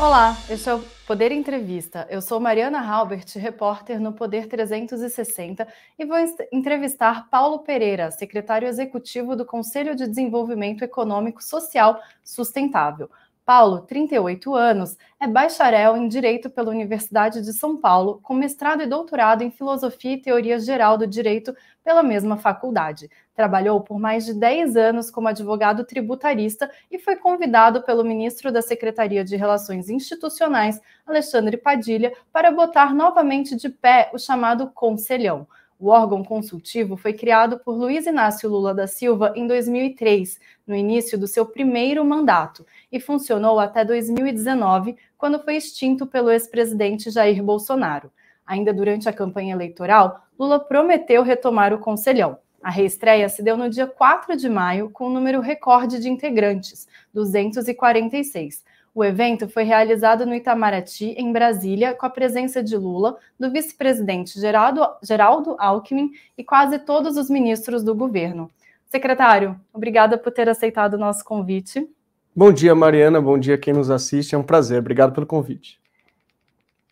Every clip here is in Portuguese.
Olá, este é o Poder Entrevista. Eu sou Mariana Halbert, repórter no Poder 360 e vou entrevistar Paulo Pereira, secretário executivo do Conselho de Desenvolvimento Econômico Social Sustentável. Paulo, 38 anos, é bacharel em Direito pela Universidade de São Paulo, com mestrado e doutorado em Filosofia e Teoria Geral do Direito pela mesma faculdade. Trabalhou por mais de 10 anos como advogado tributarista e foi convidado pelo ministro da Secretaria de Relações Institucionais, Alexandre Padilha, para botar novamente de pé o chamado Conselhão. O órgão consultivo foi criado por Luiz Inácio Lula da Silva em 2003, no início do seu primeiro mandato, e funcionou até 2019, quando foi extinto pelo ex-presidente Jair Bolsonaro. Ainda durante a campanha eleitoral, Lula prometeu retomar o Conselhão. A reestreia se deu no dia 4 de maio, com um número recorde de integrantes, 246. O evento foi realizado no Itamaraty, em Brasília, com a presença de Lula, do vice-presidente Geraldo, Geraldo Alckmin e quase todos os ministros do governo. Secretário, obrigada por ter aceitado o nosso convite. Bom dia, Mariana. Bom dia quem nos assiste. É um prazer. Obrigado pelo convite.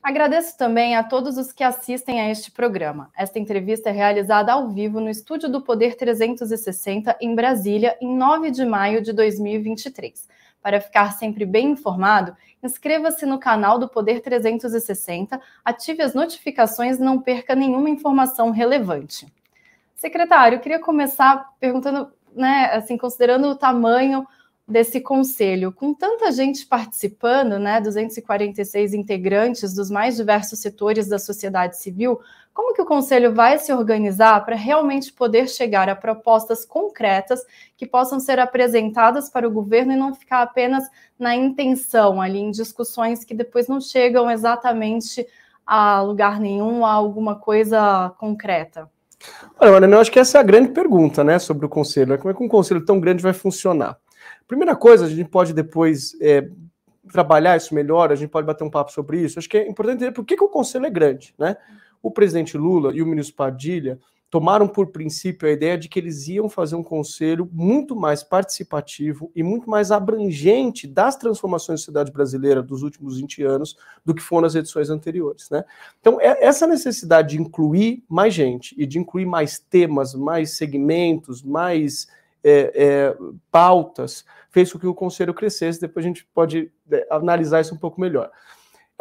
Agradeço também a todos os que assistem a este programa. Esta entrevista é realizada ao vivo no estúdio do Poder 360, em Brasília, em 9 de maio de 2023. Para ficar sempre bem informado, inscreva-se no canal do Poder 360, ative as notificações e não perca nenhuma informação relevante. Secretário, queria começar perguntando, né, assim, considerando o tamanho desse conselho, com tanta gente participando, né, 246 integrantes dos mais diversos setores da sociedade civil, como que o conselho vai se organizar para realmente poder chegar a propostas concretas que possam ser apresentadas para o governo e não ficar apenas na intenção ali em discussões que depois não chegam exatamente a lugar nenhum, a alguma coisa concreta? Olha, Mariana, eu acho que essa é a grande pergunta, né, sobre o conselho. Né? Como é que um conselho tão grande vai funcionar? Primeira coisa, a gente pode depois é, trabalhar isso melhor, a gente pode bater um papo sobre isso. Acho que é importante entender por que, que o conselho é grande. Né? O presidente Lula e o ministro Padilha tomaram por princípio a ideia de que eles iam fazer um conselho muito mais participativo e muito mais abrangente das transformações da sociedade brasileira dos últimos 20 anos do que foram as edições anteriores. Né? Então, é, essa necessidade de incluir mais gente e de incluir mais temas, mais segmentos, mais é, é, pautas, fez com que o conselho crescesse. Depois a gente pode é, analisar isso um pouco melhor.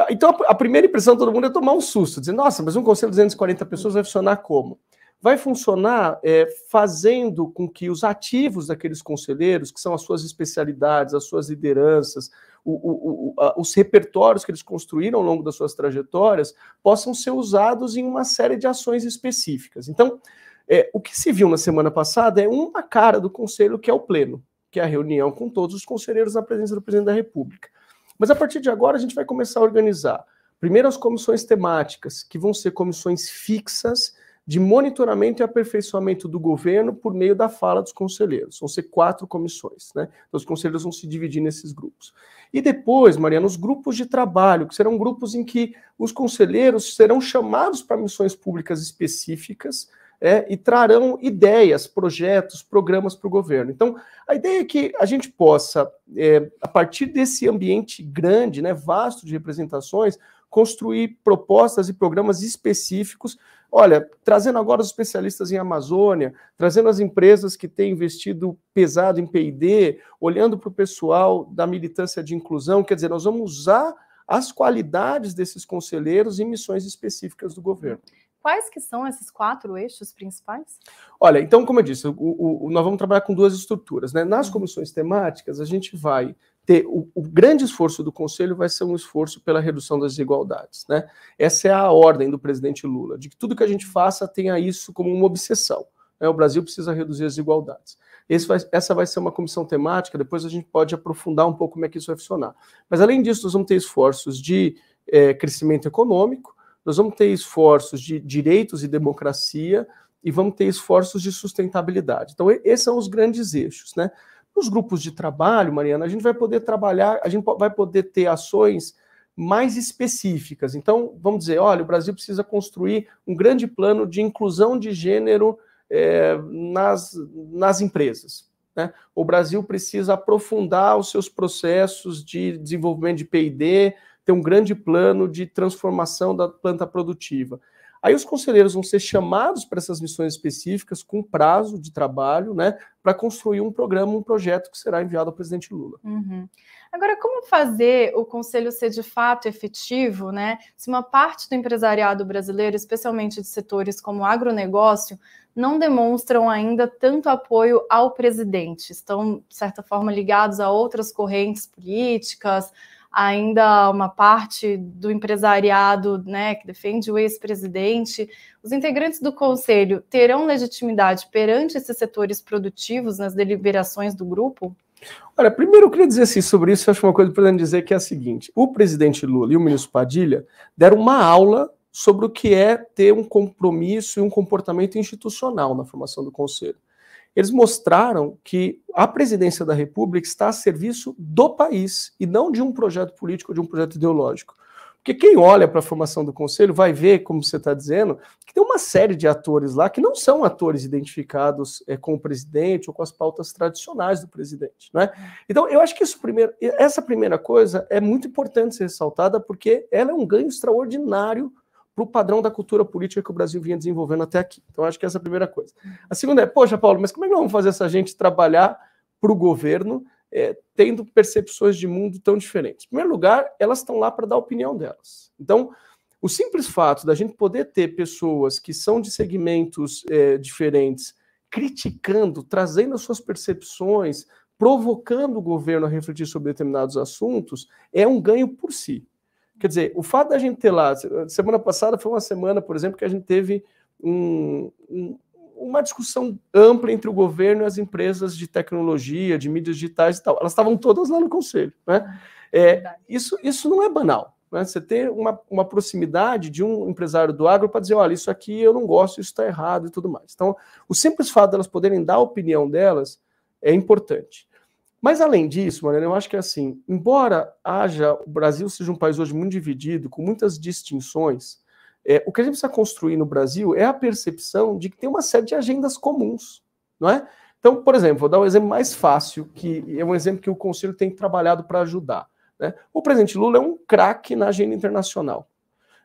Então, a primeira impressão de todo mundo é tomar um susto, dizer, nossa, mas um conselho de 240 pessoas vai funcionar como? Vai funcionar é, fazendo com que os ativos daqueles conselheiros, que são as suas especialidades, as suas lideranças, o, o, o, os repertórios que eles construíram ao longo das suas trajetórias, possam ser usados em uma série de ações específicas. Então, é, o que se viu na semana passada é uma cara do conselho, que é o pleno, que é a reunião com todos os conselheiros na presença do presidente da República. Mas a partir de agora a gente vai começar a organizar primeiro as comissões temáticas, que vão ser comissões fixas de monitoramento e aperfeiçoamento do governo por meio da fala dos conselheiros. Vão ser quatro comissões, né? Então, os conselheiros vão se dividir nesses grupos. E depois, Mariana, os grupos de trabalho, que serão grupos em que os conselheiros serão chamados para missões públicas específicas, é, e trarão ideias, projetos, programas para o governo. Então, a ideia é que a gente possa, é, a partir desse ambiente grande, né, vasto de representações, construir propostas e programas específicos. Olha, trazendo agora os especialistas em Amazônia, trazendo as empresas que têm investido pesado em PD, olhando para o pessoal da militância de inclusão, quer dizer, nós vamos usar as qualidades desses conselheiros em missões específicas do governo. Quais que são esses quatro eixos principais? Olha, então, como eu disse, o, o, nós vamos trabalhar com duas estruturas. Né? Nas uhum. comissões temáticas, a gente vai ter o, o, grande esforço do Conselho vai ser um esforço pela redução das desigualdades. Né? Essa é a ordem do presidente Lula, de que tudo que a gente faça tenha isso como uma obsessão. Né? O Brasil precisa reduzir as desigualdades. Vai, essa vai ser uma comissão temática, depois a gente pode aprofundar um pouco como é que isso vai funcionar. Mas, além disso, nós vamos ter esforços de é, crescimento econômico, nós vamos ter esforços de direitos e democracia e vamos ter esforços de sustentabilidade. Então, esses são os grandes eixos, né? Nos grupos de trabalho, Mariana, a gente vai poder trabalhar, a gente vai poder ter ações mais específicas. Então, vamos dizer, olha, o Brasil precisa construir um grande plano de inclusão de gênero é, nas, nas empresas. Né? O Brasil precisa aprofundar os seus processos de desenvolvimento de P&D, ter um grande plano de transformação da planta produtiva. Aí os conselheiros vão ser chamados para essas missões específicas com prazo de trabalho, né, para construir um programa, um projeto que será enviado ao presidente Lula. Uhum. Agora, como fazer o conselho ser de fato efetivo, né? Se uma parte do empresariado brasileiro, especialmente de setores como agronegócio, não demonstram ainda tanto apoio ao presidente, estão, de certa forma, ligados a outras correntes políticas, ainda uma parte do empresariado né, que defende o ex-presidente. Os integrantes do conselho terão legitimidade perante esses setores produtivos nas deliberações do grupo? Olha, primeiro eu queria dizer assim sobre isso, eu acho uma coisa importante dizer que é a seguinte: o presidente Lula e o ministro Padilha deram uma aula sobre o que é ter um compromisso e um comportamento institucional na formação do conselho eles mostraram que a presidência da República está a serviço do país e não de um projeto político, de um projeto ideológico. Porque quem olha para a formação do conselho vai ver, como você está dizendo, que tem uma série de atores lá que não são atores identificados é, com o presidente ou com as pautas tradicionais do presidente. Né? Então, eu acho que isso primeiro, essa primeira coisa é muito importante ser ressaltada, porque ela é um ganho extraordinário para o padrão da cultura política que o Brasil vinha desenvolvendo até aqui. Então, acho que essa é a primeira coisa. A segunda é, poxa, Paulo, mas como é que nós vamos fazer essa gente trabalhar para o governo é, tendo percepções de mundo tão diferentes? Em primeiro lugar, elas estão lá para dar a opinião delas. Então, o simples fato da gente poder ter pessoas que são de segmentos é, diferentes criticando, trazendo as suas percepções, provocando o governo a refletir sobre determinados assuntos, é um ganho por si. Quer dizer, o fato da gente ter lá, semana passada foi uma semana, por exemplo, que a gente teve um, um, uma discussão ampla entre o governo e as empresas de tecnologia, de mídias digitais e tal. Elas estavam todas lá no conselho. Né? É, isso, isso não é banal. Né? Você ter uma, uma proximidade de um empresário do agro para dizer, olha, isso aqui eu não gosto, isso está errado e tudo mais. Então, o simples fato delas poderem dar a opinião delas é importante. Mas além disso, Mariana, eu acho que assim, embora haja o Brasil seja um país hoje muito dividido, com muitas distinções, é, o que a gente precisa construir no Brasil é a percepção de que tem uma série de agendas comuns, não é? Então, por exemplo, vou dar um exemplo mais fácil, que é um exemplo que o Conselho tem trabalhado para ajudar. Né? O presidente Lula é um craque na agenda internacional.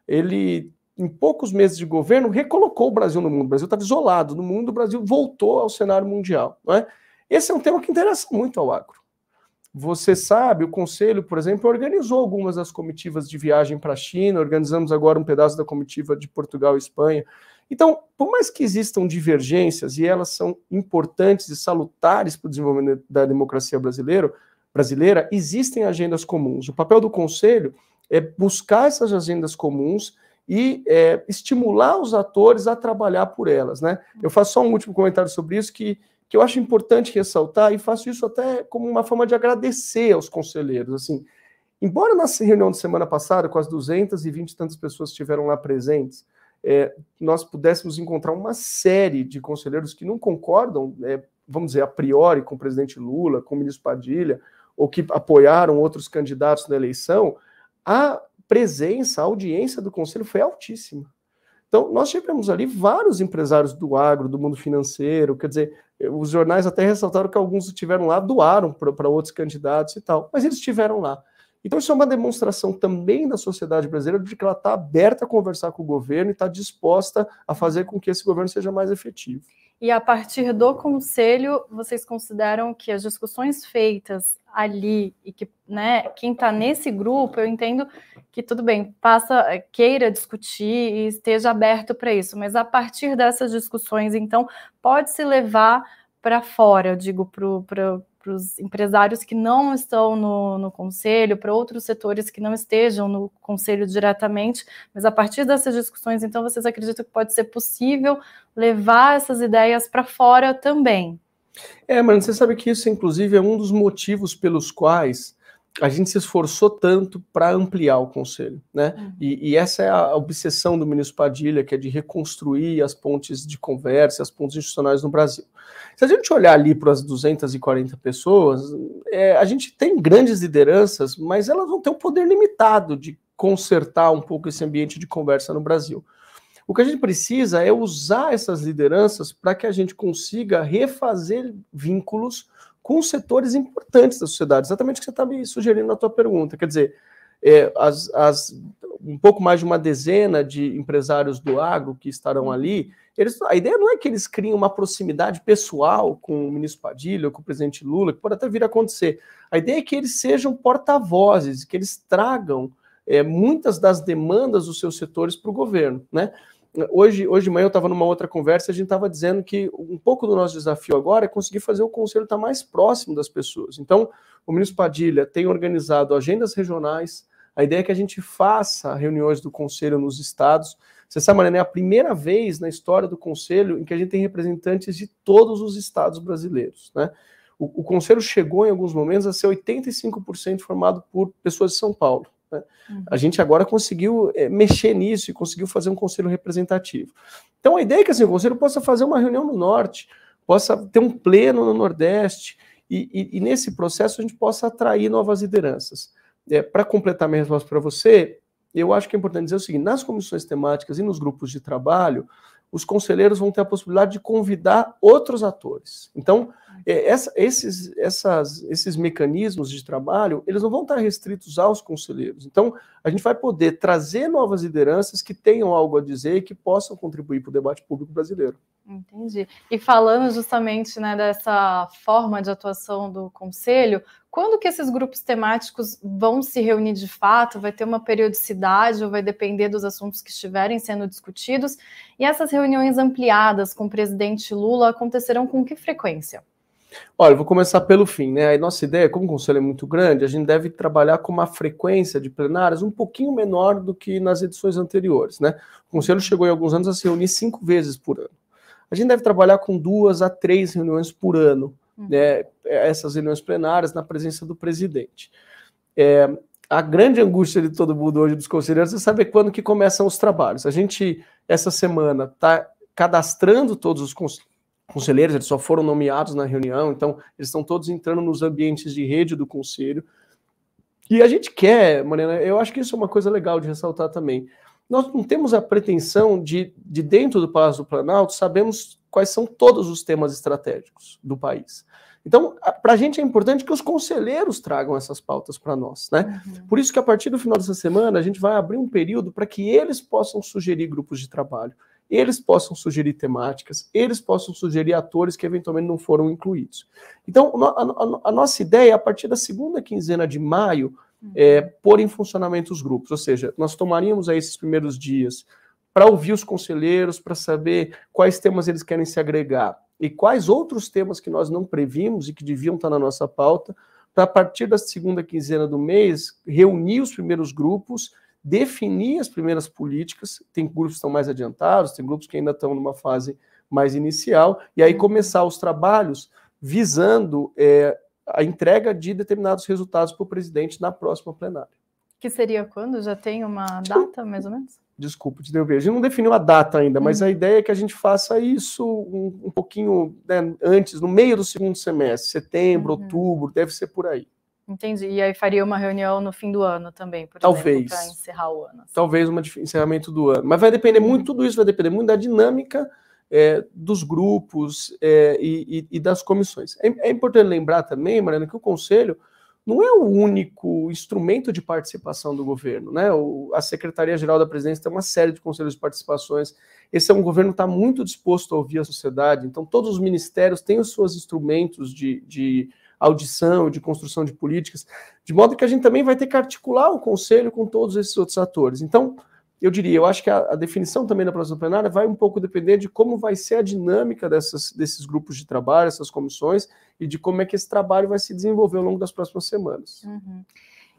Ele, em poucos meses de governo, recolocou o Brasil no mundo. O Brasil estava isolado no mundo, o Brasil voltou ao cenário mundial. Não é? Esse é um tema que interessa muito ao agro. Você sabe, o Conselho, por exemplo, organizou algumas das comitivas de viagem para a China, organizamos agora um pedaço da comitiva de Portugal e Espanha. Então, por mais que existam divergências, e elas são importantes e salutares para o desenvolvimento da democracia brasileira, brasileira, existem agendas comuns. O papel do Conselho é buscar essas agendas comuns e é, estimular os atores a trabalhar por elas. Né? Eu faço só um último comentário sobre isso, que que eu acho importante ressaltar, e faço isso até como uma forma de agradecer aos conselheiros. Assim, embora na reunião de semana passada, com as 220 e tantas pessoas que estiveram lá presentes, é, nós pudéssemos encontrar uma série de conselheiros que não concordam, é, vamos dizer, a priori, com o presidente Lula, com o ministro Padilha, ou que apoiaram outros candidatos na eleição, a presença, a audiência do conselho foi altíssima. Então, nós tivemos ali vários empresários do agro, do mundo financeiro, quer dizer, os jornais até ressaltaram que alguns estiveram lá, doaram para outros candidatos e tal, mas eles estiveram lá. Então, isso é uma demonstração também da sociedade brasileira de que ela está aberta a conversar com o governo e está disposta a fazer com que esse governo seja mais efetivo. E a partir do conselho, vocês consideram que as discussões feitas ali e que, né, quem está nesse grupo, eu entendo que tudo bem, passa, queira discutir e esteja aberto para isso, mas a partir dessas discussões, então, pode se levar para fora, eu digo, para para os empresários que não estão no, no conselho, para outros setores que não estejam no conselho diretamente, mas a partir dessas discussões, então, vocês acreditam que pode ser possível levar essas ideias para fora também? É, mas você sabe que isso, inclusive, é um dos motivos pelos quais a gente se esforçou tanto para ampliar o conselho, né? Uhum. E, e, essa é a obsessão do ministro Padilha, que é de reconstruir as pontes de conversa, as pontes institucionais no Brasil. Se a gente olhar ali para as 240 pessoas, é, a gente tem grandes lideranças, mas elas vão ter um poder limitado de consertar um pouco esse ambiente de conversa no Brasil. O que a gente precisa é usar essas lideranças para que a gente consiga refazer vínculos com setores importantes da sociedade, exatamente o que você está me sugerindo na tua pergunta. Quer dizer, é, as, as, um pouco mais de uma dezena de empresários do agro que estarão uhum. ali, eles, a ideia não é que eles criem uma proximidade pessoal com o ministro Padilha ou com o presidente Lula, que pode até vir a acontecer. A ideia é que eles sejam porta-vozes, que eles tragam é, muitas das demandas dos seus setores para o governo. Né? Hoje, hoje de manhã eu estava numa outra conversa a gente estava dizendo que um pouco do nosso desafio agora é conseguir fazer o conselho estar mais próximo das pessoas. Então, o ministro Padilha tem organizado agendas regionais, a ideia é que a gente faça reuniões do conselho nos estados. Você sabe, Mariana, é a primeira vez na história do conselho em que a gente tem representantes de todos os estados brasileiros. Né? O, o conselho chegou em alguns momentos a ser 85% formado por pessoas de São Paulo. A gente agora conseguiu é, mexer nisso e conseguiu fazer um conselho representativo. Então a ideia é que assim, o conselho possa fazer uma reunião no norte, possa ter um pleno no nordeste, e, e, e nesse processo a gente possa atrair novas lideranças é, para completar minha resposta para você, eu acho que é importante dizer o seguinte: nas comissões temáticas e nos grupos de trabalho, os conselheiros vão ter a possibilidade de convidar outros atores. Então, essa, esses, essas, esses mecanismos de trabalho, eles não vão estar restritos aos conselheiros. Então, a gente vai poder trazer novas lideranças que tenham algo a dizer e que possam contribuir para o debate público brasileiro. Entendi. E falando justamente né, dessa forma de atuação do conselho, quando que esses grupos temáticos vão se reunir de fato? Vai ter uma periodicidade ou vai depender dos assuntos que estiverem sendo discutidos? E essas reuniões ampliadas com o presidente Lula acontecerão com que frequência? Olha, vou começar pelo fim, né? A nossa ideia, como o conselho é muito grande, a gente deve trabalhar com uma frequência de plenárias um pouquinho menor do que nas edições anteriores, né? O conselho chegou em alguns anos a se reunir cinco vezes por ano. A gente deve trabalhar com duas a três reuniões por ano, uhum. né? Essas reuniões plenárias na presença do presidente. É, a grande angústia de todo mundo hoje dos conselheiros é saber quando que começam os trabalhos. A gente, essa semana, está cadastrando todos os conselheiros eles só foram nomeados na reunião, então eles estão todos entrando nos ambientes de rede do conselho. E a gente quer, Mariana, eu acho que isso é uma coisa legal de ressaltar também. Nós não temos a pretensão de, de dentro do Palácio do Planalto, sabemos quais são todos os temas estratégicos do país. Então, para a gente é importante que os conselheiros tragam essas pautas para nós, né? Uhum. Por isso que a partir do final dessa semana a gente vai abrir um período para que eles possam sugerir grupos de trabalho eles possam sugerir temáticas, eles possam sugerir atores que eventualmente não foram incluídos. Então, a, a, a nossa ideia, a partir da segunda quinzena de maio, uhum. é pôr em funcionamento os grupos, ou seja, nós tomaríamos aí esses primeiros dias para ouvir os conselheiros, para saber quais temas eles querem se agregar e quais outros temas que nós não previmos e que deviam estar na nossa pauta, para a partir da segunda quinzena do mês reunir os primeiros grupos definir as primeiras políticas. Tem grupos que estão mais adiantados, tem grupos que ainda estão numa fase mais inicial, e aí uhum. começar os trabalhos visando é, a entrega de determinados resultados para o presidente na próxima plenária. Que seria quando? Já tem uma data, mais ou menos? Desculpa, te deu ver. A gente não definiu a data ainda, mas uhum. a ideia é que a gente faça isso um, um pouquinho né, antes, no meio do segundo semestre, setembro, uhum. outubro, deve ser por aí. Entendi. E aí faria uma reunião no fim do ano também, por Talvez. para encerrar o ano. Assim. Talvez um encerramento do ano. Mas vai depender muito, tudo isso vai depender muito da dinâmica é, dos grupos é, e, e, das comissões. É, é, importante lembrar também, Mariana, que o Conselho não é o único instrumento de participação do governo. Né? O, a Secretaria-Geral da Presidência tem uma série de conselhos de participações. Esse é um governo que está muito disposto a ouvir a sociedade, então todos os ministérios têm os seus instrumentos de, de audição, de construção de políticas, de modo que a gente também vai ter que articular o conselho com todos esses outros atores. Então, eu diria, eu acho que a, a definição também da próxima plenária vai um pouco depender de como vai ser a dinâmica dessas, desses grupos de trabalho, essas comissões, e de como é que esse trabalho vai se desenvolver ao longo das próximas semanas. Uhum.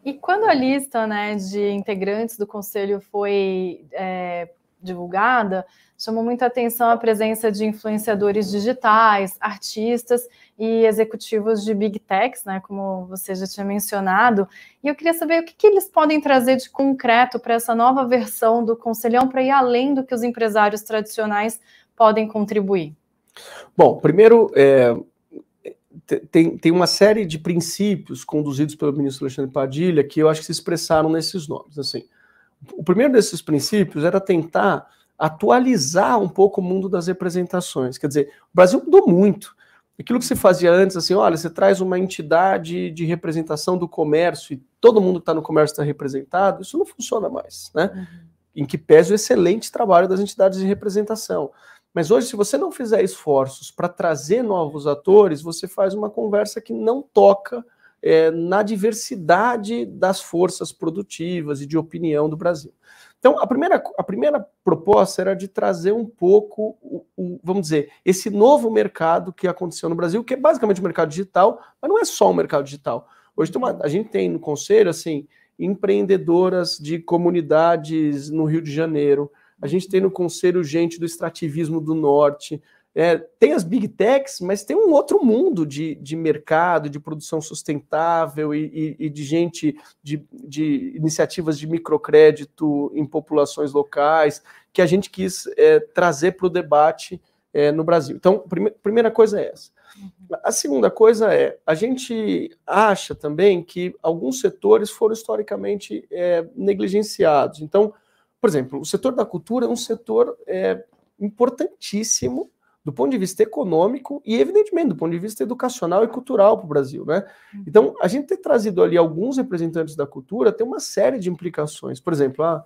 E quando a lista né, de integrantes do conselho foi é, divulgada, chamou muita atenção a presença de influenciadores digitais, artistas e executivos de big techs, né, como você já tinha mencionado. E eu queria saber o que, que eles podem trazer de concreto para essa nova versão do Conselhão para ir além do que os empresários tradicionais podem contribuir. Bom, primeiro, é, tem, tem uma série de princípios conduzidos pelo ministro Alexandre Padilha que eu acho que se expressaram nesses nomes. Assim, o primeiro desses princípios era tentar atualizar um pouco o mundo das representações. Quer dizer, o Brasil mudou muito. Aquilo que se fazia antes, assim, olha, você traz uma entidade de representação do comércio e todo mundo que está no comércio está representado, isso não funciona mais, né? Uhum. Em que pese o excelente trabalho das entidades de representação. Mas hoje, se você não fizer esforços para trazer novos atores, você faz uma conversa que não toca é, na diversidade das forças produtivas e de opinião do Brasil. Então, a primeira, a primeira proposta era de trazer um pouco, o, o, vamos dizer, esse novo mercado que aconteceu no Brasil, que é basicamente o mercado digital, mas não é só o mercado digital. Hoje uma, a gente tem no conselho, assim, empreendedoras de comunidades no Rio de Janeiro, a gente tem no conselho gente do extrativismo do norte, é, tem as big techs, mas tem um outro mundo de, de mercado, de produção sustentável e, e, e de gente, de, de, iniciativas de microcrédito em populações locais, que a gente quis é, trazer para o debate é, no Brasil. Então, prime, primeira coisa é essa. Uhum. A segunda coisa é, a gente acha também que alguns setores foram historicamente é, negligenciados. Então, por exemplo, o setor da cultura é um setor é, importantíssimo do ponto de vista econômico e, evidentemente, do ponto de vista educacional e cultural para o Brasil, né? Uhum. Então, a gente ter trazido ali alguns representantes da cultura tem uma série de implicações. Por exemplo, a,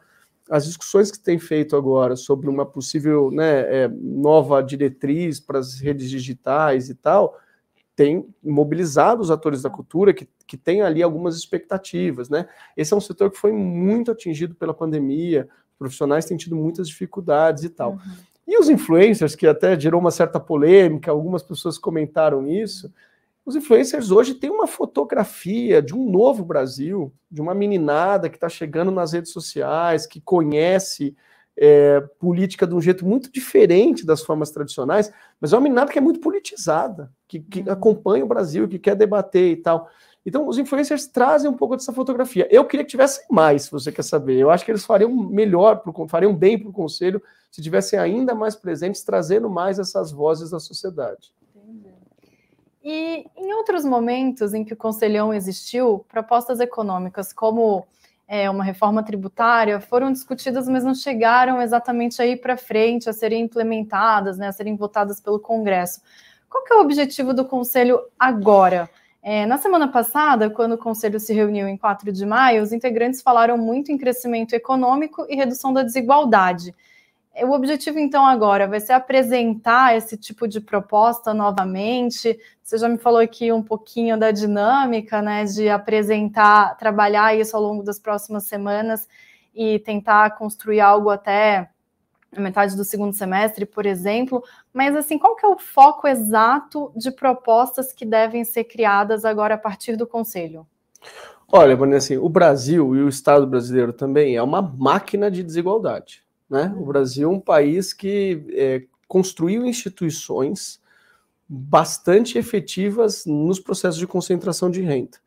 as discussões que tem feito agora sobre uma possível né, é, nova diretriz para as redes digitais e tal, tem mobilizado os atores da cultura que, que têm ali algumas expectativas, né? Esse é um setor que foi muito atingido pela pandemia, profissionais têm tido muitas dificuldades e tal. Uhum. E os influencers, que até gerou uma certa polêmica, algumas pessoas comentaram isso. Os influencers hoje têm uma fotografia de um novo Brasil, de uma meninada que está chegando nas redes sociais, que conhece é, política de um jeito muito diferente das formas tradicionais, mas é uma meninada que é muito politizada, que, que uhum. acompanha o Brasil, que quer debater e tal. Então, os influencers trazem um pouco dessa fotografia. Eu queria que tivesse mais, se você quer saber. Eu acho que eles fariam melhor, fariam bem para o conselho se tivessem ainda mais presentes, trazendo mais essas vozes da sociedade. E em outros momentos em que o Conselhão existiu, propostas econômicas como é, uma reforma tributária foram discutidas, mas não chegaram exatamente aí para frente a serem implementadas, né, a serem votadas pelo Congresso. Qual que é o objetivo do Conselho agora? É, na semana passada, quando o Conselho se reuniu em 4 de maio, os integrantes falaram muito em crescimento econômico e redução da desigualdade. O objetivo, então, agora vai ser apresentar esse tipo de proposta novamente. Você já me falou aqui um pouquinho da dinâmica, né, de apresentar, trabalhar isso ao longo das próximas semanas e tentar construir algo até na metade do segundo semestre, por exemplo, mas assim, qual que é o foco exato de propostas que devem ser criadas agora a partir do Conselho? Olha, Vanessa, assim, o Brasil e o Estado brasileiro também é uma máquina de desigualdade. Né? O Brasil é um país que é, construiu instituições bastante efetivas nos processos de concentração de renda.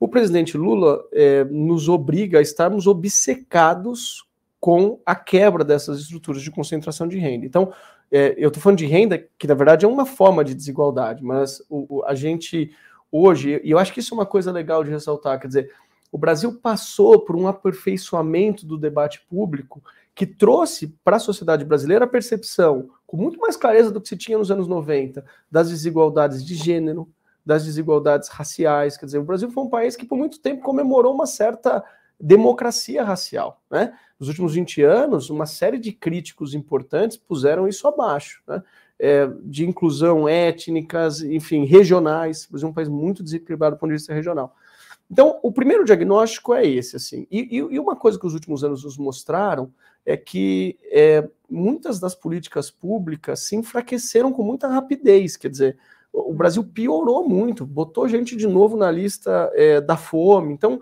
O presidente Lula é, nos obriga a estarmos obcecados com a quebra dessas estruturas de concentração de renda. Então, é, eu estou falando de renda, que na verdade é uma forma de desigualdade, mas o, o, a gente hoje, e eu acho que isso é uma coisa legal de ressaltar, quer dizer, o Brasil passou por um aperfeiçoamento do debate público que trouxe para a sociedade brasileira a percepção, com muito mais clareza do que se tinha nos anos 90, das desigualdades de gênero, das desigualdades raciais. Quer dizer, o Brasil foi um país que por muito tempo comemorou uma certa democracia racial. Né? Nos últimos 20 anos, uma série de críticos importantes puseram isso abaixo, né? é, de inclusão étnicas, enfim, regionais. O é um país muito desequilibrado do ponto de vista regional. Então, o primeiro diagnóstico é esse, assim. E, e uma coisa que os últimos anos nos mostraram é que é, muitas das políticas públicas se enfraqueceram com muita rapidez. Quer dizer, o Brasil piorou muito, botou gente de novo na lista é, da fome. Então,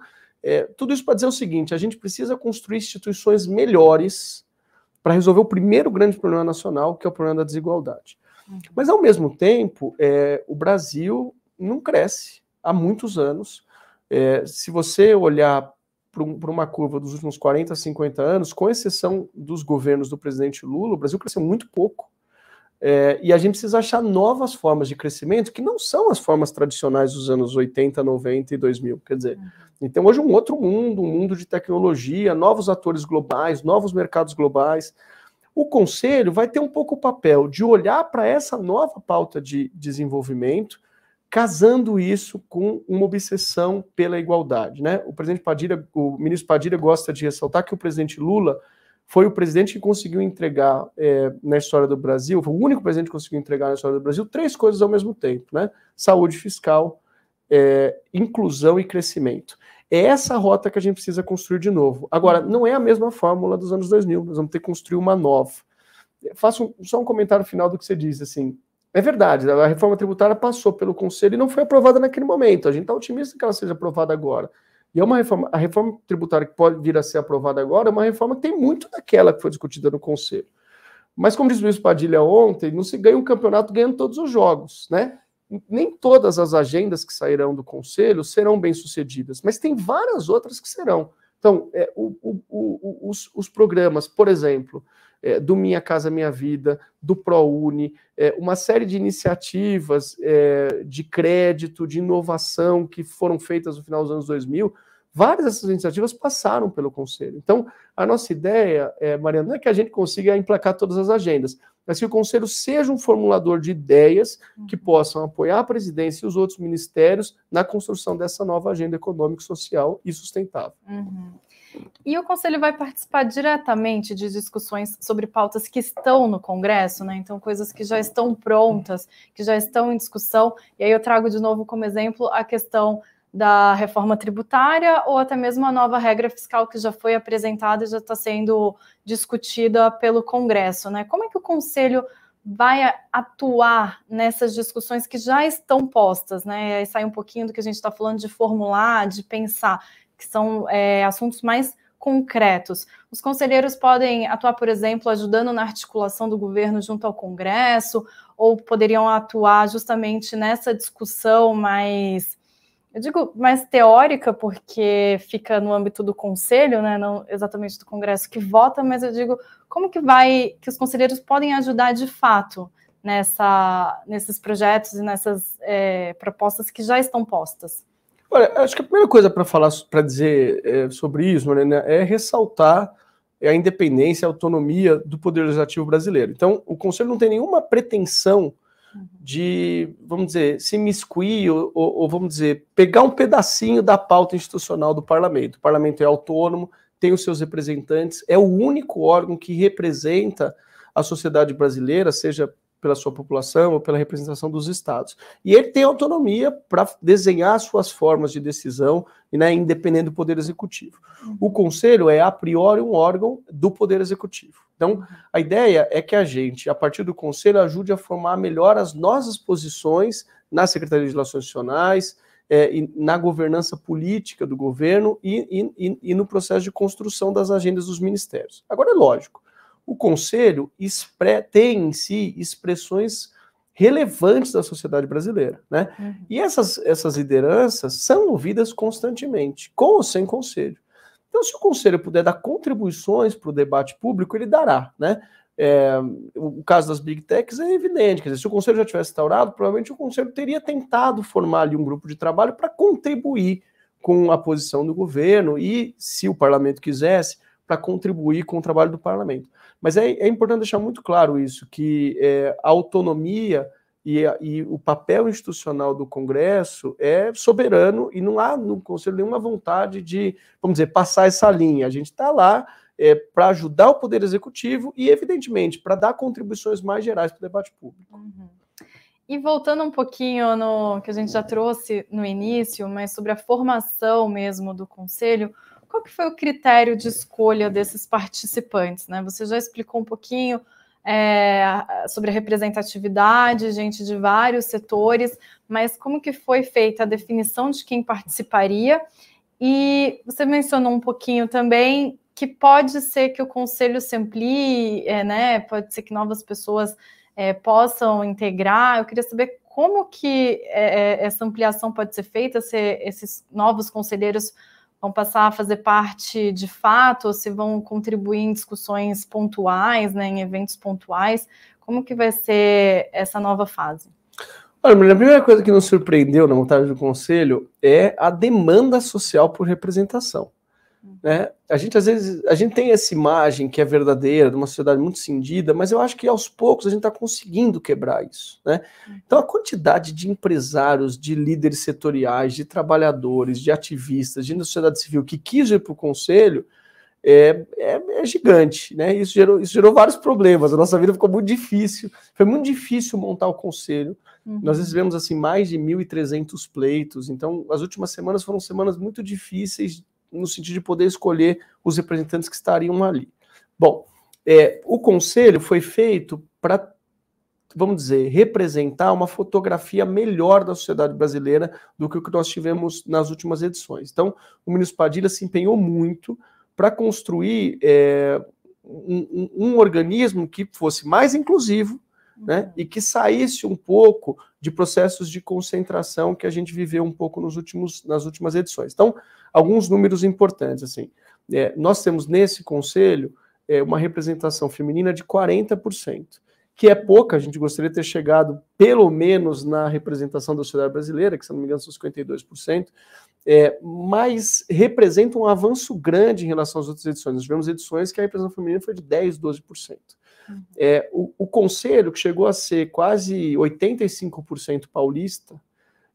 é, tudo isso para dizer o seguinte: a gente precisa construir instituições melhores para resolver o primeiro grande problema nacional, que é o problema da desigualdade. Uhum. Mas, ao mesmo tempo, é, o Brasil não cresce há muitos anos. É, se você olhar para uma curva dos últimos 40, 50 anos, com exceção dos governos do presidente Lula, o Brasil cresceu muito pouco. É, e a gente precisa achar novas formas de crescimento que não são as formas tradicionais dos anos 80, 90 e 2000. Quer dizer, uhum. então hoje um outro mundo, um mundo de tecnologia, novos atores globais, novos mercados globais. O conselho vai ter um pouco o papel de olhar para essa nova pauta de desenvolvimento, casando isso com uma obsessão pela igualdade, né? O presidente Padilha, o ministro Padilha gosta de ressaltar que o presidente Lula foi o presidente que conseguiu entregar é, na história do Brasil, foi o único presidente que conseguiu entregar na história do Brasil três coisas ao mesmo tempo, né? Saúde fiscal, é, inclusão e crescimento. É essa rota que a gente precisa construir de novo. Agora, não é a mesma fórmula dos anos 2000, nós vamos ter que construir uma nova. Faço só um comentário final do que você diz, assim, é verdade, a reforma tributária passou pelo Conselho e não foi aprovada naquele momento. A gente está otimista que ela seja aprovada agora. E é uma reforma, a reforma tributária que pode vir a ser aprovada agora é uma reforma que tem muito daquela que foi discutida no Conselho. Mas, como disse o Luiz Padilha ontem, não se ganha um campeonato ganhando todos os jogos, né? Nem todas as agendas que sairão do Conselho serão bem-sucedidas, mas tem várias outras que serão. Então, é, o, o, o, os, os programas, por exemplo, é, do Minha Casa Minha Vida, do ProUni, é, uma série de iniciativas é, de crédito, de inovação que foram feitas no final dos anos 2000, várias dessas iniciativas passaram pelo Conselho. Então, a nossa ideia, é, Mariana, não é que a gente consiga emplacar todas as agendas, mas que o Conselho seja um formulador de ideias que uhum. possam apoiar a presidência e os outros ministérios na construção dessa nova agenda econômica, social e sustentável. Uhum. E o Conselho vai participar diretamente de discussões sobre pautas que estão no Congresso, né? Então, coisas que já estão prontas, que já estão em discussão. E aí eu trago de novo como exemplo a questão da reforma tributária ou até mesmo a nova regra fiscal que já foi apresentada e já está sendo discutida pelo Congresso, né? Como é que o Conselho vai atuar nessas discussões que já estão postas, né? E aí sai um pouquinho do que a gente está falando de formular, de pensar que são é, assuntos mais concretos. Os conselheiros podem atuar, por exemplo, ajudando na articulação do governo junto ao Congresso, ou poderiam atuar justamente nessa discussão mais, eu digo mais teórica, porque fica no âmbito do conselho, né, não exatamente do Congresso que vota, mas eu digo como que vai, que os conselheiros podem ajudar de fato nessa, nesses projetos e nessas é, propostas que já estão postas. Olha, acho que a primeira coisa para falar, para dizer é, sobre isso, Mariana, é ressaltar a independência, a autonomia do Poder Legislativo brasileiro. Então, o Conselho não tem nenhuma pretensão de, vamos dizer, se miscuir ou, ou, vamos dizer, pegar um pedacinho da pauta institucional do parlamento. O parlamento é autônomo, tem os seus representantes, é o único órgão que representa a sociedade brasileira, seja pela sua população ou pela representação dos estados. E ele tem autonomia para desenhar suas formas de decisão, né, independente do Poder Executivo. Uhum. O Conselho é, a priori, um órgão do Poder Executivo. Então, a ideia é que a gente, a partir do Conselho, ajude a formar melhor as nossas posições na Secretaria de Relações Institucionais, é, na governança política do governo e, e, e no processo de construção das agendas dos ministérios. Agora, é lógico, o conselho tem em si expressões relevantes da sociedade brasileira, né? Uhum. E essas, essas lideranças são ouvidas constantemente, com ou sem conselho. Então, se o conselho puder dar contribuições para o debate público, ele dará, né? É, o caso das big techs é evidente, quer dizer, se o conselho já tivesse instaurado, provavelmente o conselho teria tentado formar ali um grupo de trabalho para contribuir com a posição do governo e, se o parlamento quisesse, para contribuir com o trabalho do parlamento. Mas é, é importante deixar muito claro isso, que é, a autonomia e, e, o papel institucional do Congresso é soberano e não há no Conselho nenhuma vontade de, vamos dizer, passar essa linha. A gente está lá é, para ajudar o Poder Executivo e, evidentemente, para dar contribuições mais gerais para o debate público. Uhum. E voltando um pouquinho no que a gente já trouxe no início, mas sobre a formação mesmo do Conselho, qual que foi o critério de escolha desses participantes? Né? Você já explicou um pouquinho é, sobre a representatividade, gente de vários setores, mas como que foi feita a definição de quem participaria? E você mencionou um pouquinho também que pode ser que o conselho se amplie, é, né? Pode ser que novas pessoas é, possam integrar. Eu queria saber como que é, é, essa ampliação pode ser feita, se esses novos conselheiros vão passar a fazer parte de fato, ou se vão contribuir em discussões pontuais, né, em eventos pontuais. Como que vai ser essa nova fase? Olha, a primeira coisa que nos surpreendeu na montagem do conselho é a demanda social por representação. Né? A gente às vezes a gente tem essa imagem que é verdadeira de uma sociedade muito cindida, mas eu acho que aos poucos a gente está conseguindo quebrar isso. Né? Então a quantidade de empresários, de líderes setoriais, de trabalhadores, de ativistas, de sociedade civil que quis ir para o conselho é, é, é, gigante, né? Isso gerou, isso gerou vários problemas. A nossa vida ficou muito difícil. Foi muito difícil montar o conselho. Uhum. Nós recebemos assim mais de 1.300 pleitos. Então, as últimas semanas foram semanas muito difíceis no sentido de poder escolher os representantes que estariam ali. Bom, é, o conselho foi feito para, vamos dizer, representar uma fotografia melhor da sociedade brasileira do que o que nós tivemos nas últimas edições. Então, o ministro Padilha se empenhou muito para construir é, um, um, um, organismo que fosse mais inclusivo né, uhum. e que saísse um pouco de processos de concentração que a gente viveu um pouco nos últimos, nas últimas edições. Então, alguns números importantes. assim. É, nós temos nesse conselho é, uma representação feminina de 40%, que é pouca, a gente gostaria de ter chegado pelo menos na representação da sociedade brasileira, que se não me engano são 52%, é, mas representa um avanço grande em relação às outras edições. Nós tivemos edições que a representação feminina foi de 10%, 12%. Uhum. É, o, o, conselho, que chegou a ser quase 85% paulista,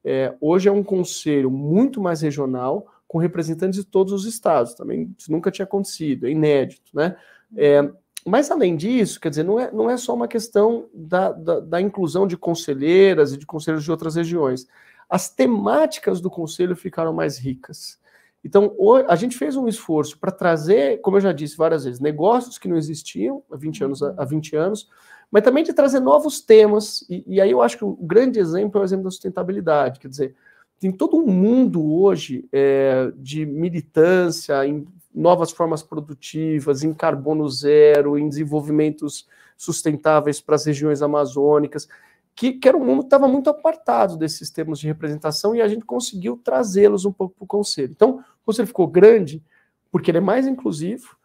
é, hoje é um conselho muito mais regional, com representantes de todos os estados. Também isso nunca tinha acontecido, é inédito. Né? É, mas, além disso, quer dizer, não é, não é só uma questão da, da, da inclusão de conselheiras e de conselheiros de outras regiões as temáticas do conselho ficaram mais ricas. Então, a gente fez um esforço para trazer, como eu já disse várias vezes, negócios que não existiam há 20 anos, há 20 anos mas também de trazer novos temas. E, e, aí eu acho que o grande exemplo é o exemplo da sustentabilidade. Quer dizer, tem todo um mundo hoje é, de militância em novas formas produtivas, em carbono zero, em desenvolvimentos sustentáveis para as regiões amazônicas que, que era um mundo que estava muito apartado desses termos de representação e a gente conseguiu trazê-los um pouco para o conselho. Então, o conselho ficou grande porque ele é mais inclusivo.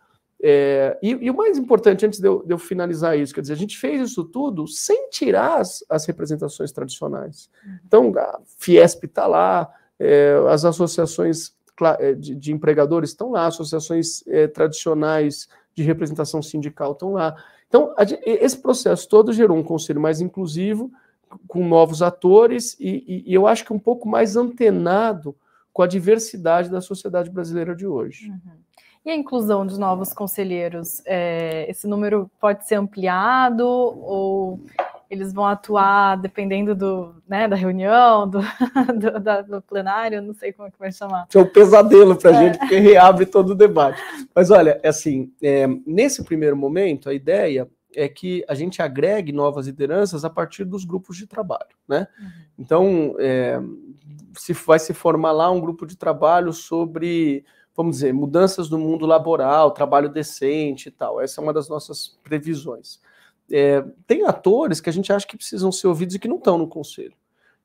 É, e, e, o mais importante, antes de eu, de eu, finalizar isso, quer dizer, a gente fez isso tudo sem tirar as, as representações tradicionais. Então, a Fiesp está lá, é, as associações é, de, de, empregadores estão lá, associações é, tradicionais de representação sindical estão lá. Então, esse processo todo gerou um conselho mais inclusivo, com novos atores, e, e, eu acho que um pouco mais antenado com a diversidade da sociedade brasileira de hoje. Uhum. E a inclusão de novos conselheiros? É, esse número pode ser ampliado ou eles vão atuar dependendo do, né, da reunião, do, do, da, do, plenário, não sei como é que vai chamar. É um pesadelo para a é. gente, porque reabre todo o debate. Mas olha, é assim, é, nesse primeiro momento, a ideia é que a gente agregue novas lideranças a partir dos grupos de trabalho, né? Uhum. Então, é, se vai se formar lá um grupo de trabalho sobre, vamos dizer, mudanças no mundo laboral, trabalho decente e tal. Essa é uma das nossas previsões é, tem atores que a gente acha que precisam ser ouvidos e que não estão no conselho.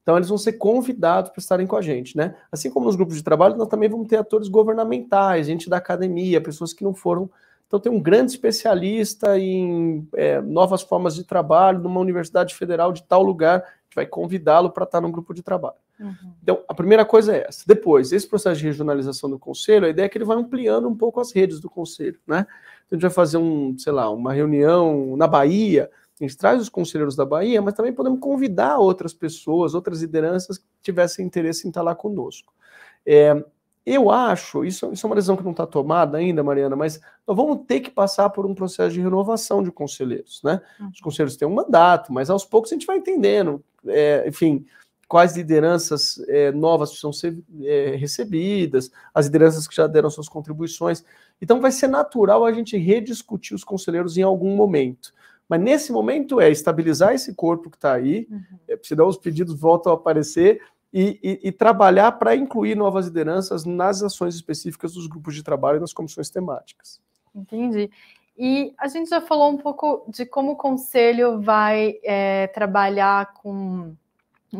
Então eles vão ser convidados para estarem com a gente, né? Assim como nos grupos de trabalho, nós também vamos ter atores governamentais, gente da academia, pessoas que não foram. Então tem um grande especialista em é, novas formas de trabalho numa universidade federal de tal lugar, que vai convidá-lo para estar no grupo de trabalho. Uhum. Então, a primeira coisa é essa. Depois, esse processo de regionalização do conselho, a ideia é que ele vai ampliando um pouco as redes do conselho, né? Então, a gente vai fazer um, sei lá, uma reunião na Bahia, a gente traz os conselheiros da Bahia, mas também podemos convidar outras pessoas, outras lideranças que tivessem interesse em estar lá conosco. É, eu acho, isso, isso é uma decisão que não está tomada ainda, Mariana, mas nós vamos ter que passar por um processo de renovação de conselheiros, né? Uhum. Os conselheiros têm um mandato, mas aos poucos a gente vai entendendo, é, enfim, quais lideranças é, novas precisam ser é, recebidas, as lideranças que já deram suas contribuições. Então, vai ser natural a gente rediscutir os conselheiros em algum momento. Mas nesse momento é estabilizar esse corpo que está aí, uhum. é, senão os pedidos voltam a aparecer, e, e, e trabalhar para incluir novas lideranças nas ações específicas dos grupos de trabalho e nas comissões temáticas. Entendi. E a gente já falou um pouco de como o conselho vai é, trabalhar com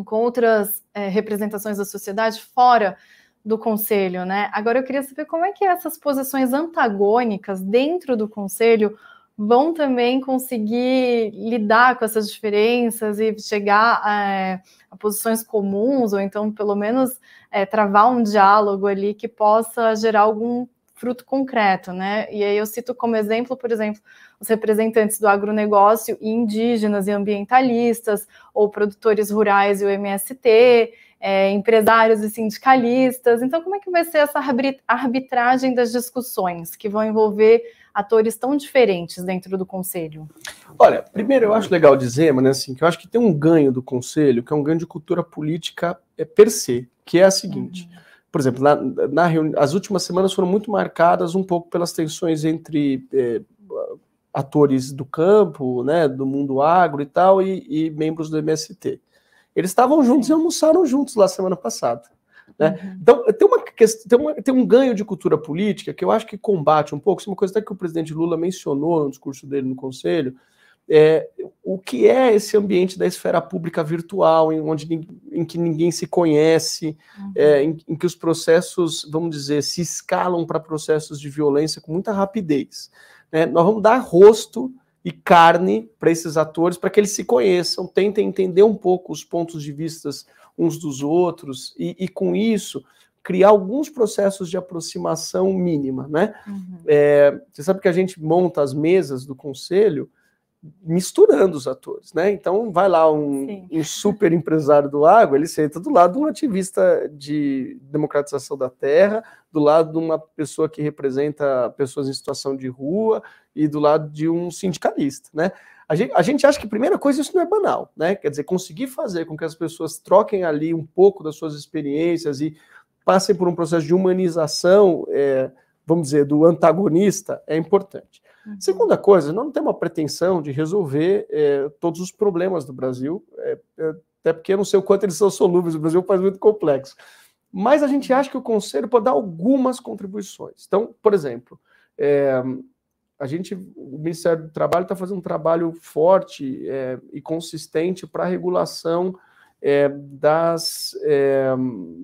com outras é, representações da sociedade fora do conselho, né? Agora eu queria saber como é que essas posições antagônicas dentro do conselho vão também conseguir lidar com essas diferenças e chegar é, a posições comuns, ou então, pelo menos, é, travar um diálogo ali que possa gerar algum fruto concreto, né? E aí eu cito como exemplo, por exemplo, os representantes do agronegócio e indígenas e ambientalistas, ou produtores rurais e o MST, é, empresários e sindicalistas. Então, como é que vai ser essa arbitragem das discussões que vão envolver atores tão diferentes dentro do conselho? Olha, primeiro eu acho legal dizer, mas assim, que eu acho que tem um ganho do conselho, que é um ganho de cultura política é, per se, que é a seguinte. Uhum. Por exemplo, na, na reuni... as últimas semanas foram muito marcadas um pouco pelas tensões entre é, atores do campo, né, do mundo agro e tal, e, e membros do MST. Eles estavam juntos Sim. e almoçaram juntos lá semana passada. Né? Uhum. Então, tem, uma tem, uma, tem um ganho de cultura política que eu acho que combate um pouco, isso é uma coisa até que o presidente Lula mencionou no discurso dele no Conselho, é, o que é esse ambiente da esfera pública virtual, em, onde, em que ninguém se conhece, uhum. é, em, em, que os processos, vamos dizer, se escalam para processos de violência com muita rapidez. Né? Nós vamos dar rosto e carne para esses atores, para que eles se conheçam, tentem entender um pouco os pontos de vistas uns dos outros, e, e com isso criar alguns processos de aproximação mínima, né? Uhum. É, você sabe que a gente monta as mesas do conselho misturando os atores, né? Então vai lá um, um, super empresário do agro, ele senta do lado de um ativista de democratização da terra, do lado de uma pessoa que representa pessoas em situação de rua e do lado de um sindicalista, né? A gente, a gente acha que, primeira coisa, isso não é banal, né? Quer dizer, conseguir fazer com que as pessoas troquem ali um pouco das suas experiências e passem por um processo de humanização, é, vamos dizer, do antagonista, é importante. Uhum. Segunda coisa, nós não temos a pretensão de resolver é, todos os problemas do Brasil, é, é, até porque eu não sei o quanto eles são solúveis, o Brasil faz muito complexo. Mas a gente acha que o Conselho pode dar algumas contribuições. Então, por exemplo, é, a gente, o Ministério do Trabalho está fazendo um trabalho forte é, e consistente para a regulação é, das é,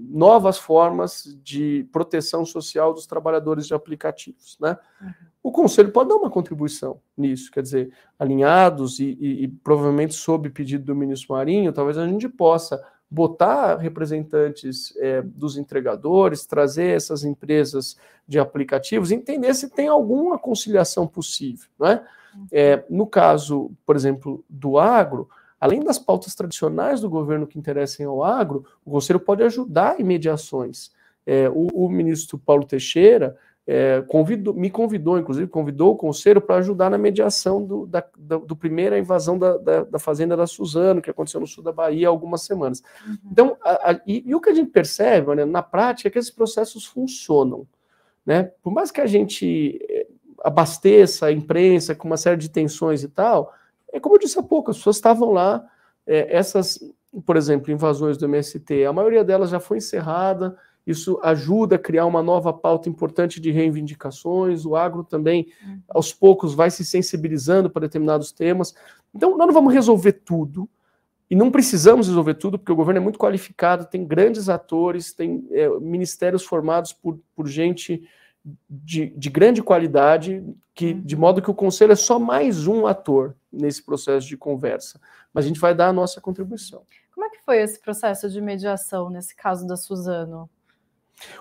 novas formas de proteção social dos trabalhadores de aplicativos. Né? Uhum. O Conselho pode dar uma contribuição nisso, quer dizer, alinhados e, e, e provavelmente sob pedido do ministro Marinho, talvez a gente possa botar representantes é, dos entregadores, trazer essas empresas de aplicativos, entender se tem alguma conciliação possível. Né? É, no caso, por exemplo, do agro, além das pautas tradicionais do governo que interessem ao agro, o Conselho pode ajudar em mediações. É, o, o ministro Paulo Teixeira é, convidou, me convidou, inclusive, convidou o conselho para ajudar na mediação do, da, da do primeira invasão da, da, da, fazenda da Suzano, que aconteceu no sul da Bahia há algumas semanas. Uhum. Então, a, a, e, e, o que a gente percebe né, na prática é que esses processos funcionam. Né? Por mais que a gente é, abasteça a imprensa com uma série de tensões e tal, é como eu disse há pouco, as pessoas estavam lá, é, essas, por exemplo, invasões do MST, a maioria delas já foi encerrada, isso ajuda a criar uma nova pauta importante de reivindicações. O agro também, aos poucos, vai se sensibilizando para determinados temas. Então, nós não vamos resolver tudo, e não precisamos resolver tudo, porque o governo é muito qualificado, tem grandes atores, tem é, ministérios formados por, por gente de, de, grande qualidade, que de uhum. modo que o conselho é só mais um ator nesse processo de conversa. Mas a gente vai dar a nossa contribuição. Como é que foi esse processo de mediação nesse caso da Suzano?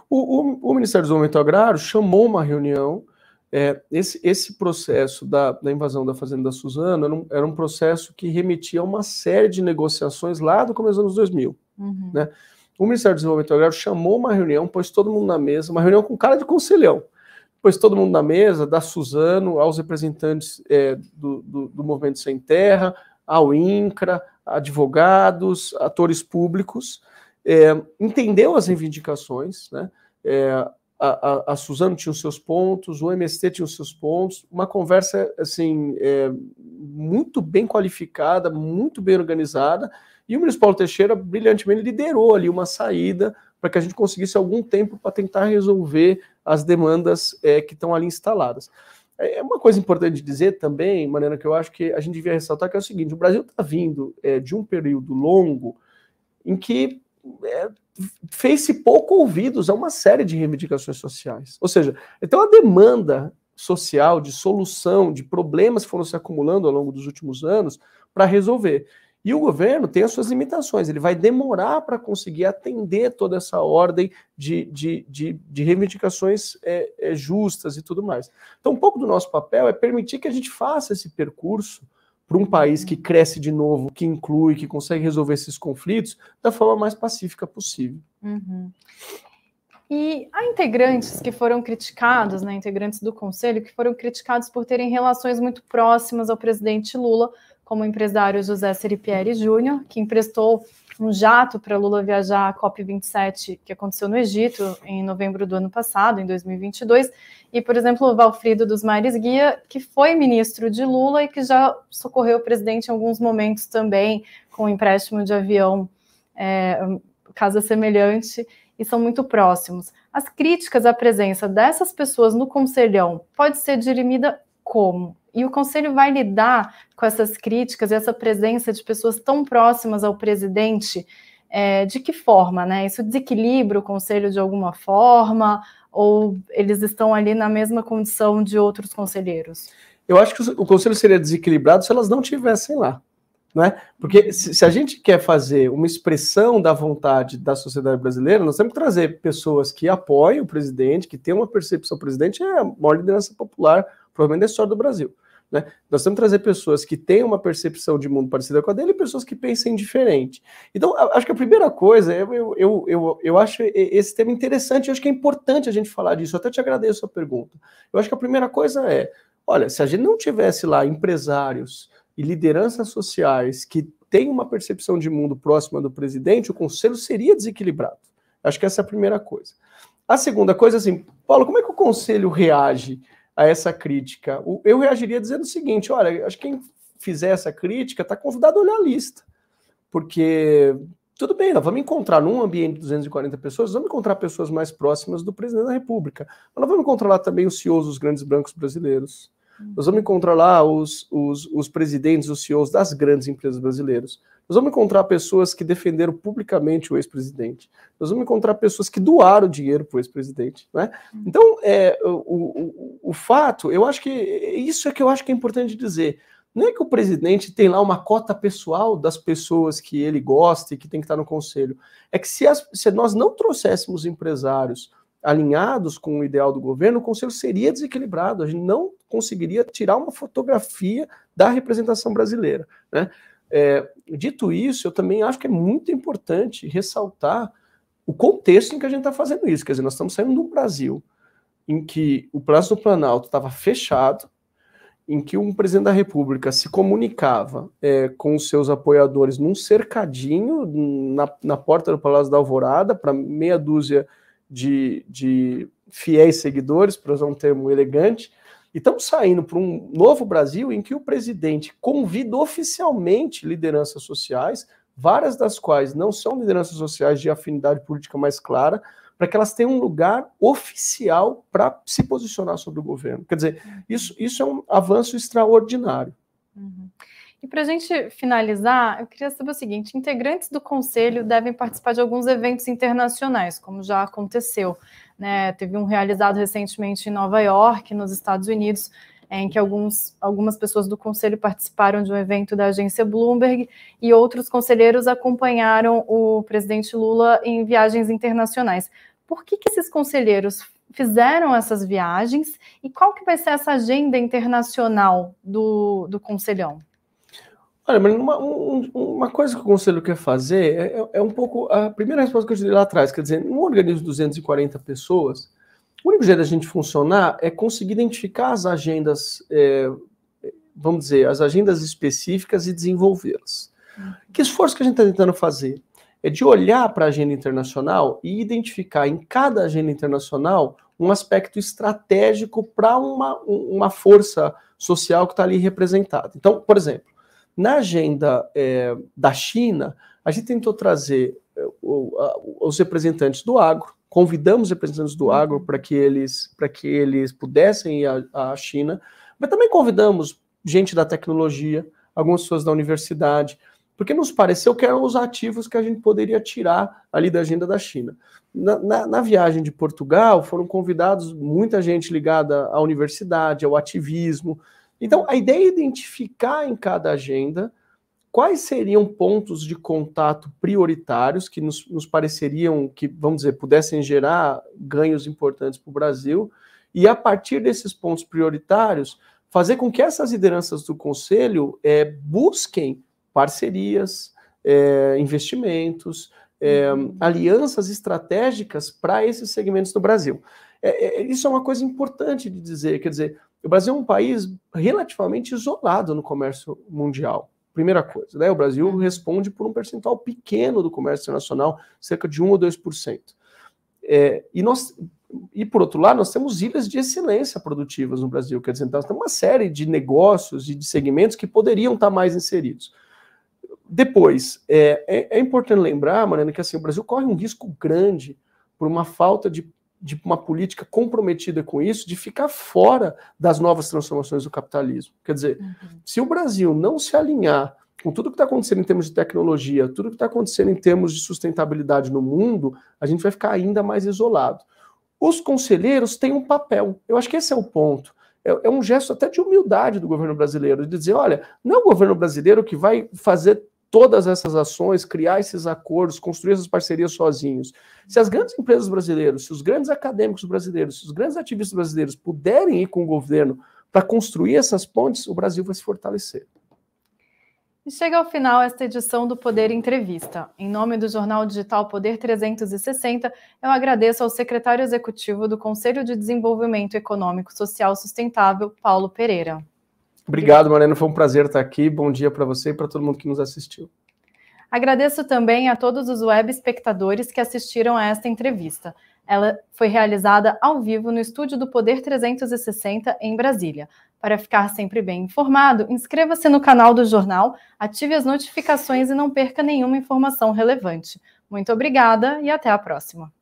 O, o, o Ministério do Desenvolvimento Agrário chamou uma reunião. É, esse, esse processo da, da, invasão da Fazenda da Suzano era um, era um, processo que remetia a uma série de negociações lá do começo dos anos 2000. Uhum. Né? O Ministério do Desenvolvimento Agrário chamou uma reunião, pôs todo mundo na mesa, uma reunião com cara de conselhão. Pôs todo mundo na mesa, da Suzano aos representantes é, do, do, do Movimento Sem Terra, ao INCRA, advogados, atores públicos, é, entendeu as reivindicações, né? É, a, a, a, Suzano tinha os seus pontos, o MST tinha os seus pontos, uma conversa assim é, muito bem qualificada, muito bem organizada, e o ministro Paulo Teixeira brilhantemente liderou ali uma saída para que a gente conseguisse algum tempo para tentar resolver as demandas é, que estão ali instaladas. É, é uma coisa importante de dizer também, maneira que eu acho que a gente devia ressaltar, que é o seguinte: o Brasil está vindo é, de um período longo em que é, fez-se pouco ouvidos a uma série de reivindicações sociais. Ou seja, então a demanda social de solução de problemas foram se acumulando ao longo dos últimos anos para resolver. E o governo tem as suas limitações, ele vai demorar para conseguir atender toda essa ordem de, de, de, de reivindicações é, é, justas e tudo mais. Então, um pouco do nosso papel é permitir que a gente faça esse percurso para um país que cresce de novo, que inclui, que consegue resolver esses conflitos da forma mais pacífica possível. Uhum. E há integrantes que foram criticados, né, integrantes do conselho, que foram criticados por terem relações muito próximas ao presidente Lula, como o empresário José Seripieri Júnior, que emprestou um jato para Lula viajar à COP27, que aconteceu no Egito em novembro do ano passado, em 2022, e, por exemplo, o Valfrido dos Mares Guia, que foi ministro de Lula e que já socorreu o presidente em alguns momentos também, com empréstimo de avião, é, casa semelhante e são muito próximos. As críticas à presença dessas pessoas no conselhão pode ser dirimida como? E o conselho vai lidar com essas críticas e essa presença de pessoas tão próximas ao presidente é, de que forma, né? Isso desequilibra o conselho de alguma forma ou eles estão ali na mesma condição de outros conselheiros? Eu acho que o conselho seria desequilibrado se elas não tivessem lá. Né? Porque se, a gente quer fazer uma expressão da vontade da sociedade brasileira, nós temos que trazer pessoas que apoiem o presidente, que tenham uma percepção. O presidente é a maior liderança popular, provavelmente da história do Brasil. Né? Nós temos que trazer pessoas que tenham uma percepção de mundo parecida com a dele e pessoas que pensem diferente. Então, acho que a primeira coisa, eu, eu, eu, eu acho esse tema interessante, eu acho que é importante a gente falar disso. Eu até te agradeço a pergunta. Eu acho que a primeira coisa é: olha, se a gente não tivesse lá empresários e lideranças sociais que têm uma percepção de mundo próxima do presidente, o conselho seria desequilibrado. Acho que essa é a primeira coisa. A segunda coisa, assim, Paulo, como é que o conselho reage a essa crítica? Eu reagiria dizendo o seguinte: olha, acho que quem fizer essa crítica está convidado a olhar a lista. Porque tudo bem, nós vamos encontrar num ambiente de 240 pessoas, vamos encontrar pessoas mais próximas do presidente da República. Mas nós vamos encontrar lá também os CEOs dos grandes bancos brasileiros. Nós vamos encontrar lá os, os, os presidentes, os CEOs das grandes empresas brasileiras. Nós vamos encontrar pessoas que defenderam publicamente o ex-presidente. Nós vamos encontrar pessoas que doaram dinheiro para o ex-presidente. Né? Então, é, o, o, o fato, eu acho que isso é que eu acho que é importante dizer. Não é que o presidente tem lá uma cota pessoal das pessoas que ele gosta e que tem que estar no conselho. É que se, as, se nós não trouxéssemos empresários alinhados com o ideal do governo, o conselho seria desequilibrado. A gente não conseguiria tirar uma fotografia da representação brasileira. Né? É, dito isso, eu também acho que é muito importante ressaltar o contexto em que a gente está fazendo isso. Quer dizer, nós estamos saindo do Brasil em que o Palácio do Planalto estava fechado, em que um presidente da República se comunicava é, com os seus apoiadores num cercadinho na, na porta do Palácio da Alvorada para meia dúzia de, de fiéis seguidores, para usar um termo elegante, e estamos saindo para um novo Brasil em que o presidente convida oficialmente lideranças sociais, várias das quais não são lideranças sociais de afinidade política mais clara, para que elas tenham um lugar oficial para se posicionar sobre o governo. Quer dizer, isso, isso é um avanço extraordinário. Uhum. E para a gente finalizar, eu queria saber o seguinte: integrantes do conselho devem participar de alguns eventos internacionais, como já aconteceu. Né? Teve um realizado recentemente em Nova York, nos Estados Unidos, em que alguns, algumas pessoas do conselho participaram de um evento da agência Bloomberg e outros conselheiros acompanharam o presidente Lula em viagens internacionais. Por que, que esses conselheiros fizeram essas viagens e qual que vai ser essa agenda internacional do, do Conselhão? Olha, mas uma, um, uma coisa que o Conselho quer fazer é, é, é, um pouco a primeira resposta que eu te dei lá atrás, quer dizer, num organismo de 240 pessoas, o único jeito da gente funcionar é conseguir identificar as agendas, é, vamos dizer, as agendas específicas e desenvolvê-las. Uhum. Que esforço que a gente está tentando fazer? É de olhar para a agenda internacional e identificar em cada agenda internacional um aspecto estratégico para uma, uma força social que está ali representada. Então, por exemplo, na agenda é, da China, a gente tentou trazer é, o, a, os representantes do agro, convidamos os representantes do agro para que eles para que eles pudessem ir à, à China, mas também convidamos gente da tecnologia, algumas pessoas da universidade, porque nos pareceu que eram os ativos que a gente poderia tirar ali da agenda da China. Na, na, na, viagem de Portugal, foram convidados muita gente ligada à universidade, ao ativismo, então, a ideia é identificar em cada agenda quais seriam pontos de contato prioritários que nos, nos pareceriam que, vamos dizer, pudessem gerar ganhos importantes para o Brasil, e a partir desses pontos prioritários, fazer com que essas lideranças do Conselho é, busquem parcerias, é, investimentos, é, alianças estratégicas para esses segmentos do Brasil. É, é, isso é uma coisa importante de dizer, quer dizer, o Brasil é um país relativamente isolado no comércio mundial. Primeira coisa, né? O Brasil uhum. responde por um percentual pequeno do comércio internacional, cerca de 1 ou 2%. É, e, nós, e, por outro lado, nós temos ilhas de excelência produtivas no Brasil, quer dizer, nós temos uma série de negócios e de segmentos que poderiam estar mais inseridos. Depois, é, é, é importante lembrar, Mariana, que assim, o Brasil corre um risco grande por uma falta de de uma política comprometida com isso, de ficar fora das novas transformações do capitalismo. Quer dizer, uhum. se o Brasil não se alinhar com tudo que está acontecendo em termos de tecnologia, tudo que está acontecendo em termos de sustentabilidade no mundo, a gente vai ficar ainda mais isolado. Os conselheiros têm um papel. Eu acho que esse é o ponto. É, é um gesto até de humildade do governo brasileiro, de dizer, olha, não é o governo brasileiro que vai fazer todas essas ações, criar esses acordos, construir essas parcerias sozinhos. Se as grandes empresas brasileiras, se os grandes acadêmicos brasileiros, se os grandes ativistas brasileiros puderem ir com o governo para construir essas pontes, o Brasil vai se fortalecer. E chega ao final esta edição do Poder Entrevista. Em nome do jornal digital Poder 360, eu agradeço ao secretário executivo do Conselho de Desenvolvimento Econômico Social Sustentável, Paulo Pereira. Obrigado, Mariana. Foi um prazer estar aqui. Bom dia para você e para todo mundo que nos assistiu. Agradeço também a todos os web espectadores que assistiram a esta entrevista. Ela foi realizada ao vivo no estúdio do Poder 360 em Brasília. Para ficar sempre bem informado, inscreva-se no canal do jornal, ative as notificações e não perca nenhuma informação relevante. Muito obrigada e até a próxima.